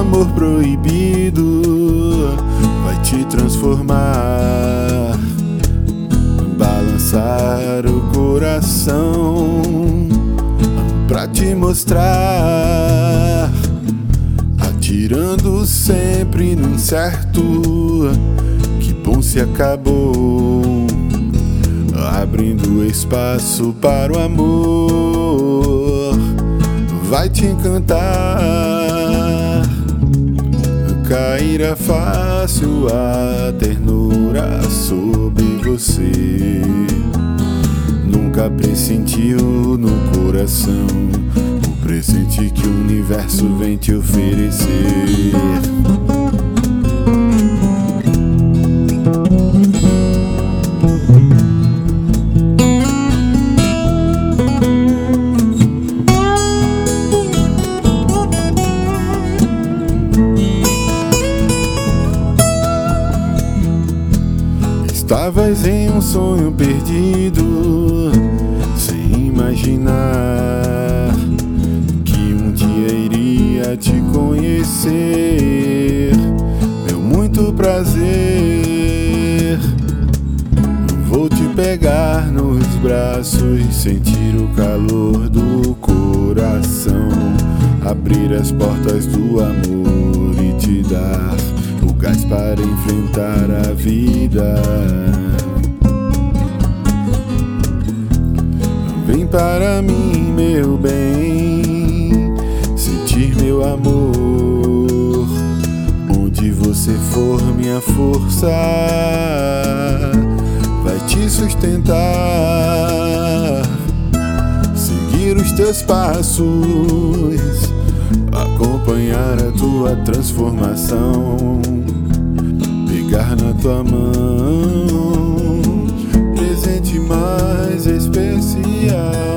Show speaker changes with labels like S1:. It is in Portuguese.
S1: amor proibido vai te transformar, balançar o coração pra te mostrar, atirando sempre num certo. Que bom se acabou, abrindo espaço para o amor, vai te encantar cairá fácil a ternura sobre você. Nunca pressentiu no coração o presente que o universo vem te oferecer. Estavas em um sonho perdido, sem imaginar que um dia iria te conhecer. Meu muito prazer. Vou te pegar nos braços, sentir o calor do coração, abrir as portas do amor e te dar gás para enfrentar a vida. Vem para mim, meu bem, sentir meu amor. Onde você for, minha força vai te sustentar. Seguir os teus passos acompanhar a tua transformação, pegar na tua mão, radio.